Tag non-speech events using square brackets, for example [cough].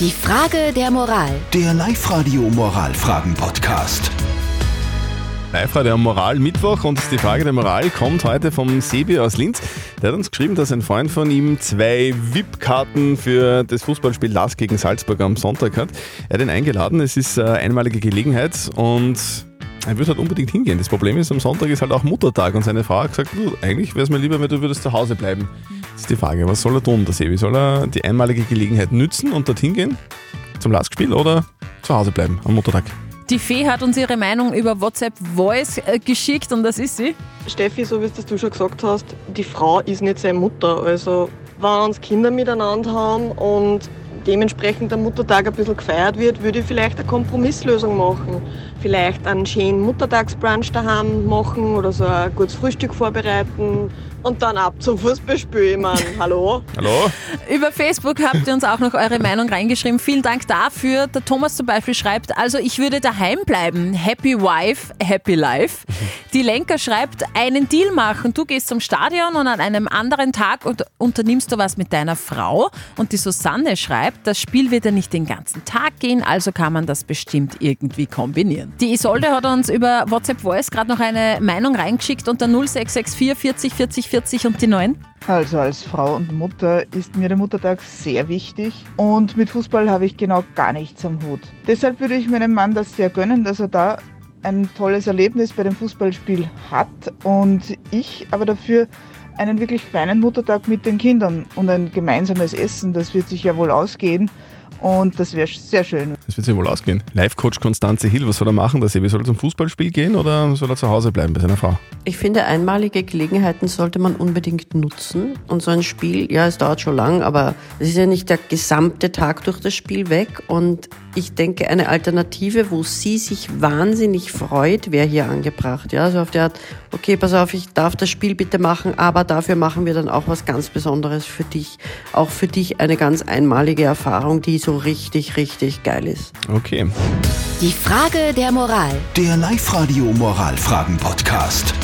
Die Frage der Moral. Der Live-Radio Moralfragen-Podcast. Live-Radio am Moral Mittwoch und die Frage der Moral kommt heute vom Sebi aus Linz. Der hat uns geschrieben, dass ein Freund von ihm zwei VIP-Karten für das Fußballspiel Lask gegen Salzburg am Sonntag hat. Er hat ihn eingeladen, es ist eine einmalige Gelegenheit und er würde halt unbedingt hingehen. Das Problem ist, am Sonntag ist halt auch Muttertag und seine Frau hat gesagt, du, eigentlich wäre es mir lieber, wenn du würdest zu Hause bleiben. Das ist die Frage, was soll er tun, der Sebi? Soll er die einmalige Gelegenheit nützen und dorthin gehen zum Lask-Spiel oder zu Hause bleiben am Muttertag? Die Fee hat uns ihre Meinung über WhatsApp Voice äh, geschickt und das ist sie. Steffi, so wie es du schon gesagt hast, die Frau ist nicht seine Mutter. Also, wenn uns Kinder miteinander haben und dementsprechend der Muttertag ein bisschen gefeiert wird, würde ich vielleicht eine Kompromisslösung machen. Vielleicht einen schönen Muttertagsbrunch daheim machen oder so ein gutes Frühstück vorbereiten und dann ab zum Fußballspiel. Meine, [laughs] hallo? Hallo? Über Facebook habt ihr uns auch noch eure Meinung reingeschrieben. Vielen Dank dafür. Der Thomas zum Beispiel schreibt, also ich würde daheim bleiben. Happy Wife, Happy Life. [laughs] Die Lenker schreibt, einen Deal machen. Du gehst zum Stadion und an einem anderen Tag und unternimmst du was mit deiner Frau. Und die Susanne schreibt, das Spiel wird ja nicht den ganzen Tag gehen, also kann man das bestimmt irgendwie kombinieren. Die Isolde hat uns über WhatsApp Voice gerade noch eine Meinung reingeschickt unter 0664 40 40 40 und die 9. Also als Frau und Mutter ist mir der Muttertag sehr wichtig und mit Fußball habe ich genau gar nichts am Hut. Deshalb würde ich meinem Mann das sehr gönnen, dass er da ein tolles Erlebnis bei dem Fußballspiel hat und ich aber dafür einen wirklich feinen Muttertag mit den Kindern und ein gemeinsames Essen, das wird sich ja wohl ausgehen und das wäre sehr schön. Das wird sich wohl ausgehen. Live-Coach Konstanze Hill, was soll er machen? Der Sebi soll er zum Fußballspiel gehen oder soll er zu Hause bleiben bei seiner Frau? Ich finde, einmalige Gelegenheiten sollte man unbedingt nutzen. Und so ein Spiel, ja, es dauert schon lang, aber es ist ja nicht der gesamte Tag durch das Spiel weg. Und ich denke, eine Alternative, wo sie sich wahnsinnig freut, wäre hier angebracht. Ja, also auf der Art, okay, pass auf, ich darf das Spiel bitte machen, aber dafür machen wir dann auch was ganz Besonderes für dich. Auch für dich eine ganz einmalige Erfahrung, die so richtig, richtig geil ist. Okay. Die Frage der Moral. Der Live-Radio Moralfragen-Podcast.